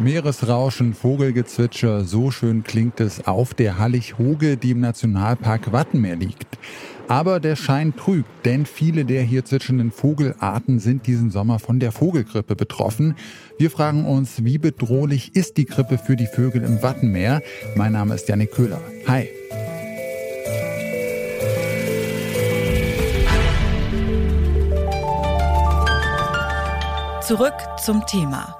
Meeresrauschen, Vogelgezwitscher, so schön klingt es auf der Hallig-Hoge, die im Nationalpark Wattenmeer liegt. Aber der Schein trügt, denn viele der hier zwitschernden Vogelarten sind diesen Sommer von der Vogelgrippe betroffen. Wir fragen uns, wie bedrohlich ist die Grippe für die Vögel im Wattenmeer? Mein Name ist Janik Köhler. Hi. Zurück zum Thema.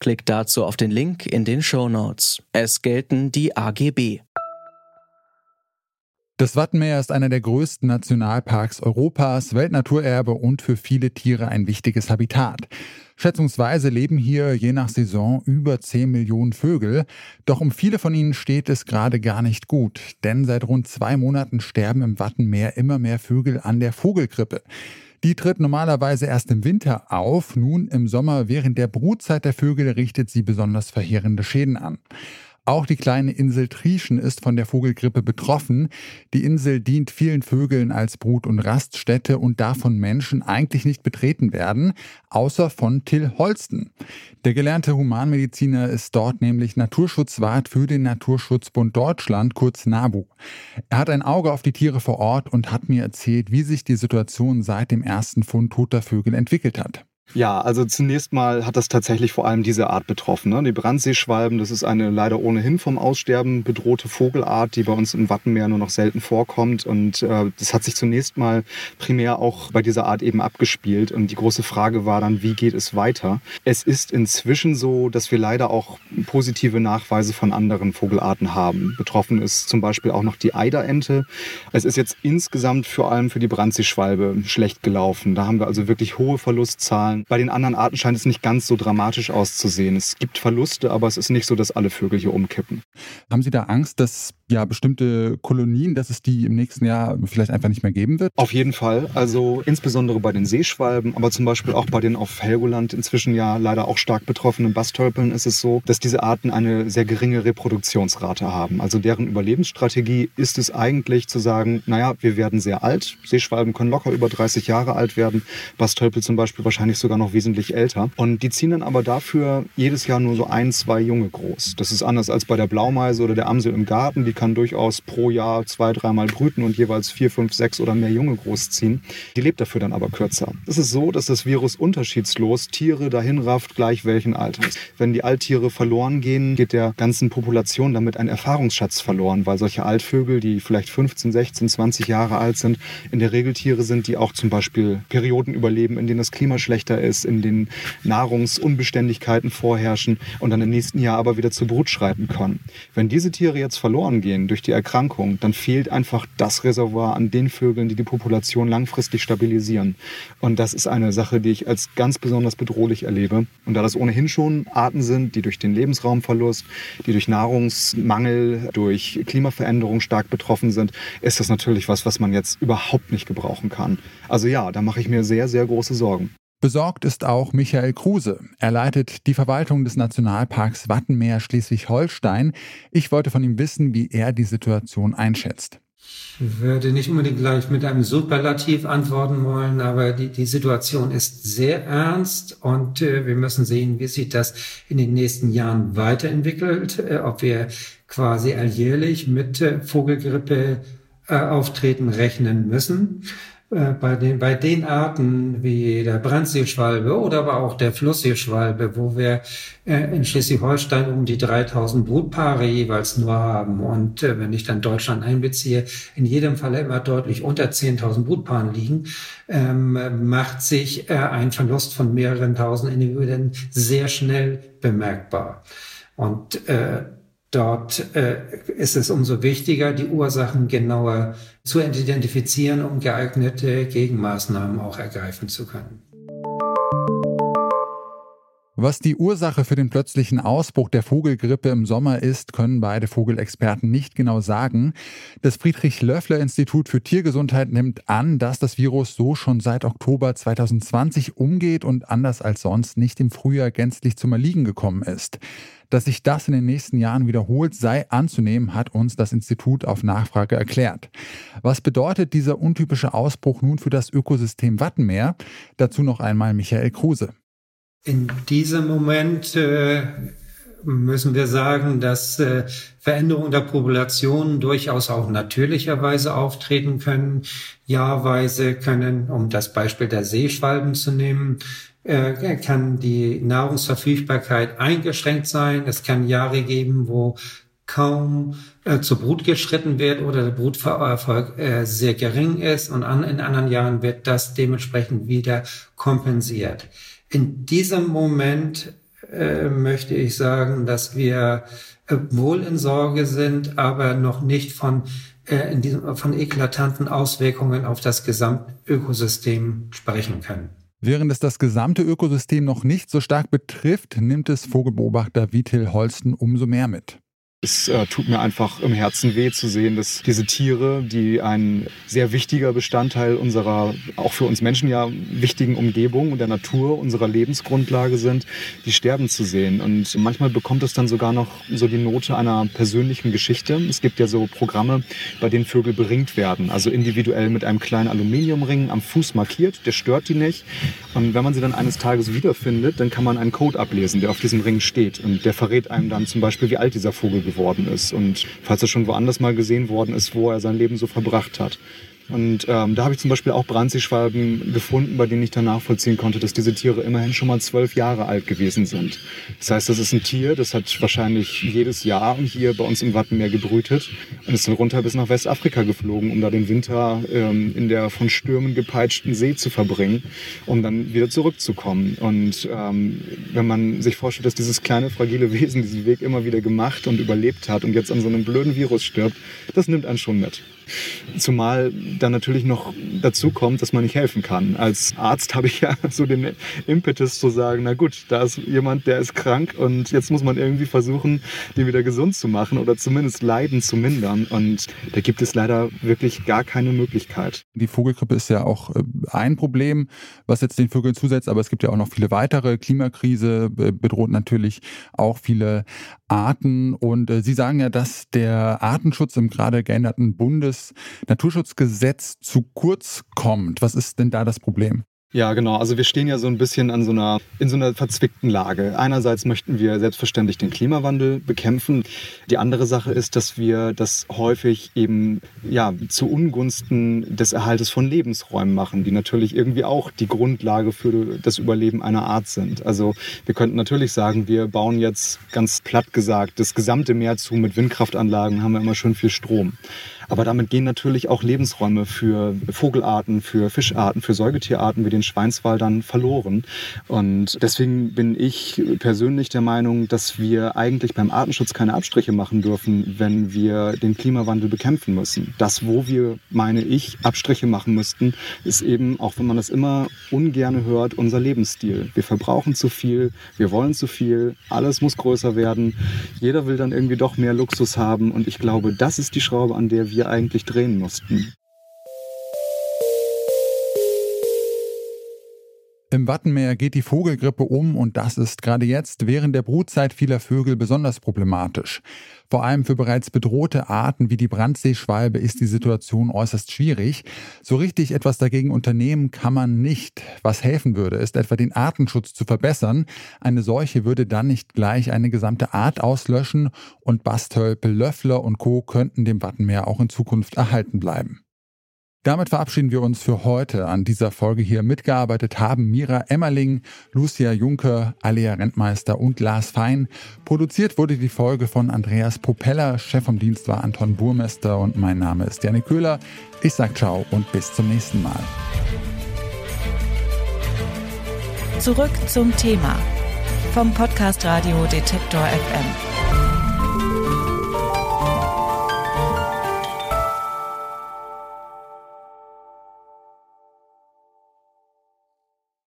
Klickt dazu auf den Link in den Show Notes. Es gelten die AGB. Das Wattenmeer ist einer der größten Nationalparks Europas, Weltnaturerbe und für viele Tiere ein wichtiges Habitat. Schätzungsweise leben hier je nach Saison über 10 Millionen Vögel, doch um viele von ihnen steht es gerade gar nicht gut, denn seit rund zwei Monaten sterben im Wattenmeer immer mehr Vögel an der Vogelgrippe. Die tritt normalerweise erst im Winter auf, nun im Sommer während der Brutzeit der Vögel richtet sie besonders verheerende Schäden an. Auch die kleine Insel Trieschen ist von der Vogelgrippe betroffen. Die Insel dient vielen Vögeln als Brut- und Raststätte und darf von Menschen eigentlich nicht betreten werden, außer von Till Holsten. Der gelernte Humanmediziner ist dort nämlich Naturschutzwart für den Naturschutzbund Deutschland, kurz NABU. Er hat ein Auge auf die Tiere vor Ort und hat mir erzählt, wie sich die Situation seit dem ersten Fund toter Vögel entwickelt hat. Ja, also zunächst mal hat das tatsächlich vor allem diese Art betroffen. Ne? Die Brandseeschwalben, das ist eine leider ohnehin vom Aussterben bedrohte Vogelart, die bei uns im Wattenmeer nur noch selten vorkommt. Und äh, das hat sich zunächst mal primär auch bei dieser Art eben abgespielt. Und die große Frage war dann, wie geht es weiter? Es ist inzwischen so, dass wir leider auch positive Nachweise von anderen Vogelarten haben. Betroffen ist zum Beispiel auch noch die Eiderente. Es ist jetzt insgesamt vor allem für die Brandseeschwalbe schlecht gelaufen. Da haben wir also wirklich hohe Verlustzahlen Zahlen. Bei den anderen Arten scheint es nicht ganz so dramatisch auszusehen. Es gibt Verluste, aber es ist nicht so, dass alle Vögel hier umkippen. Haben Sie da Angst, dass ja bestimmte Kolonien, dass es die im nächsten Jahr vielleicht einfach nicht mehr geben wird? Auf jeden Fall. Also insbesondere bei den Seeschwalben, aber zum Beispiel auch bei den auf Helgoland inzwischen ja leider auch stark betroffenen Bastölpeln ist es so, dass diese Arten eine sehr geringe Reproduktionsrate haben. Also deren Überlebensstrategie ist es eigentlich zu sagen, naja, wir werden sehr alt. Seeschwalben können locker über 30 Jahre alt werden. Bastölpel zum Beispiel wahrscheinlich sogar noch wesentlich älter. Und die ziehen dann aber dafür jedes Jahr nur so ein, zwei Junge groß. Das ist anders als bei der Blaumeise oder der Amsel im Garten. Die kann durchaus pro Jahr zwei, dreimal brüten und jeweils vier, fünf, sechs oder mehr Junge großziehen. Die lebt dafür dann aber kürzer. Es ist so, dass das Virus unterschiedslos Tiere dahin rafft, gleich welchen Alters. Wenn die Alttiere verloren gehen, geht der ganzen Population damit ein Erfahrungsschatz verloren, weil solche Altvögel, die vielleicht 15, 16, 20 Jahre alt sind, in der Regel Tiere sind, die auch zum Beispiel Perioden überleben, in denen das Klima schlechter schlechter ist, in den Nahrungsunbeständigkeiten vorherrschen und dann im nächsten Jahr aber wieder zur Brut schreiten können. Wenn diese Tiere jetzt verloren gehen durch die Erkrankung, dann fehlt einfach das Reservoir an den Vögeln, die die Population langfristig stabilisieren. Und das ist eine Sache, die ich als ganz besonders bedrohlich erlebe. Und da das ohnehin schon Arten sind, die durch den Lebensraumverlust, die durch Nahrungsmangel, durch Klimaveränderung stark betroffen sind, ist das natürlich was, was man jetzt überhaupt nicht gebrauchen kann. Also ja, da mache ich mir sehr, sehr große Sorgen. Besorgt ist auch Michael Kruse. Er leitet die Verwaltung des Nationalparks Wattenmeer Schleswig-Holstein. Ich wollte von ihm wissen, wie er die Situation einschätzt. Ich würde nicht unbedingt gleich mit einem Superlativ antworten wollen, aber die, die Situation ist sehr ernst und äh, wir müssen sehen, wie sich das in den nächsten Jahren weiterentwickelt, äh, ob wir quasi alljährlich mit äh, Vogelgrippe äh, auftreten rechnen müssen. Äh, bei den, bei den Arten wie der Brandseeschwalbe oder aber auch der Flussseeschwalbe, wo wir äh, in Schleswig-Holstein um die 3000 Brutpaare jeweils nur haben und äh, wenn ich dann Deutschland einbeziehe, in jedem Fall immer deutlich unter 10.000 Brutpaaren liegen, ähm, macht sich ein Verlust von mehreren tausend Individuen sehr schnell bemerkbar. Und äh, Dort äh, ist es umso wichtiger, die Ursachen genauer zu identifizieren, um geeignete Gegenmaßnahmen auch ergreifen zu können. Was die Ursache für den plötzlichen Ausbruch der Vogelgrippe im Sommer ist, können beide Vogelexperten nicht genau sagen. Das Friedrich-Löffler-Institut für Tiergesundheit nimmt an, dass das Virus so schon seit Oktober 2020 umgeht und anders als sonst nicht im Frühjahr gänzlich zum Erliegen gekommen ist. Dass sich das in den nächsten Jahren wiederholt, sei anzunehmen, hat uns das Institut auf Nachfrage erklärt. Was bedeutet dieser untypische Ausbruch nun für das Ökosystem Wattenmeer? Dazu noch einmal Michael Kruse. In diesem Moment äh, müssen wir sagen, dass äh, Veränderungen der Population durchaus auch natürlicherweise auftreten können. Jahrweise können, um das Beispiel der Seeschwalben zu nehmen, äh, kann die Nahrungsverfügbarkeit eingeschränkt sein. Es kann Jahre geben, wo kaum äh, zur Brut geschritten wird oder der Bruterfolg äh, sehr gering ist und an, in anderen Jahren wird das dementsprechend wieder kompensiert. In diesem Moment äh, möchte ich sagen, dass wir äh, wohl in Sorge sind, aber noch nicht von, äh, in diesem, von eklatanten Auswirkungen auf das Gesamtökosystem sprechen können. Während es das gesamte Ökosystem noch nicht so stark betrifft, nimmt es Vogelbeobachter Vitil Holsten umso mehr mit. Es äh, tut mir einfach im Herzen weh zu sehen, dass diese Tiere, die ein sehr wichtiger Bestandteil unserer, auch für uns Menschen ja wichtigen Umgebung und der Natur, unserer Lebensgrundlage sind, die sterben zu sehen. Und manchmal bekommt es dann sogar noch so die Note einer persönlichen Geschichte. Es gibt ja so Programme, bei denen Vögel beringt werden, also individuell mit einem kleinen Aluminiumring am Fuß markiert, der stört die nicht. Und wenn man sie dann eines Tages wiederfindet, dann kann man einen Code ablesen, der auf diesem Ring steht. Und der verrät einem dann zum Beispiel, wie alt dieser Vogel geworden geworden ist und falls er schon woanders mal gesehen worden ist, wo er sein Leben so verbracht hat. Und ähm, da habe ich zum Beispiel auch Brandseeschwalben gefunden, bei denen ich dann nachvollziehen konnte, dass diese Tiere immerhin schon mal zwölf Jahre alt gewesen sind. Das heißt, das ist ein Tier, das hat wahrscheinlich jedes Jahr hier bei uns im Wattenmeer gebrütet und ist dann runter bis nach Westafrika geflogen, um da den Winter ähm, in der von Stürmen gepeitschten See zu verbringen, um dann wieder zurückzukommen. Und ähm, wenn man sich vorstellt, dass dieses kleine, fragile Wesen diesen Weg immer wieder gemacht und überlebt hat und jetzt an so einem blöden Virus stirbt, das nimmt einen schon mit. Zumal dann natürlich noch dazu kommt, dass man nicht helfen kann. Als Arzt habe ich ja so den Impetus zu sagen, na gut, da ist jemand, der ist krank und jetzt muss man irgendwie versuchen, den wieder gesund zu machen oder zumindest Leiden zu mindern. Und da gibt es leider wirklich gar keine Möglichkeit. Die Vogelgrippe ist ja auch äh, ein Problem, was jetzt den Vögeln zusetzt, aber es gibt ja auch noch viele weitere. Klimakrise äh, bedroht natürlich auch viele Arten. Und äh, Sie sagen ja, dass der Artenschutz im gerade geänderten Bundesnaturschutzgesetz zu kurz kommt. Was ist denn da das Problem? Ja, genau. Also wir stehen ja so ein bisschen an so einer, in so einer verzwickten Lage. Einerseits möchten wir selbstverständlich den Klimawandel bekämpfen. Die andere Sache ist, dass wir das häufig eben, ja, zu Ungunsten des Erhaltes von Lebensräumen machen, die natürlich irgendwie auch die Grundlage für das Überleben einer Art sind. Also wir könnten natürlich sagen, wir bauen jetzt ganz platt gesagt das gesamte Meer zu mit Windkraftanlagen, haben wir immer schön viel Strom. Aber damit gehen natürlich auch Lebensräume für Vogelarten, für Fischarten, für Säugetierarten wie den Schweinswal dann verloren. Und deswegen bin ich persönlich der Meinung, dass wir eigentlich beim Artenschutz keine Abstriche machen dürfen, wenn wir den Klimawandel bekämpfen müssen. Das, wo wir, meine ich, Abstriche machen müssten, ist eben, auch wenn man das immer ungerne hört, unser Lebensstil. Wir verbrauchen zu viel, wir wollen zu viel, alles muss größer werden. Jeder will dann irgendwie doch mehr Luxus haben. Und ich glaube, das ist die Schraube, an der wir eigentlich drehen mussten. Im Wattenmeer geht die Vogelgrippe um und das ist gerade jetzt während der Brutzeit vieler Vögel besonders problematisch. Vor allem für bereits bedrohte Arten wie die Brandseeschwalbe ist die Situation äußerst schwierig. So richtig etwas dagegen unternehmen kann man nicht. Was helfen würde, ist etwa den Artenschutz zu verbessern. Eine Seuche würde dann nicht gleich eine gesamte Art auslöschen und Bastölpel, Löffler und Co. könnten dem Wattenmeer auch in Zukunft erhalten bleiben. Damit verabschieden wir uns für heute. An dieser Folge hier mitgearbeitet haben Mira Emmerling, Lucia Juncker, Alia Rentmeister und Lars Fein. Produziert wurde die Folge von Andreas Propeller. Chef vom Dienst war Anton Burmester und mein Name ist Janik Köhler. Ich sag ciao und bis zum nächsten Mal. Zurück zum Thema vom Podcast Radio Detektor FM.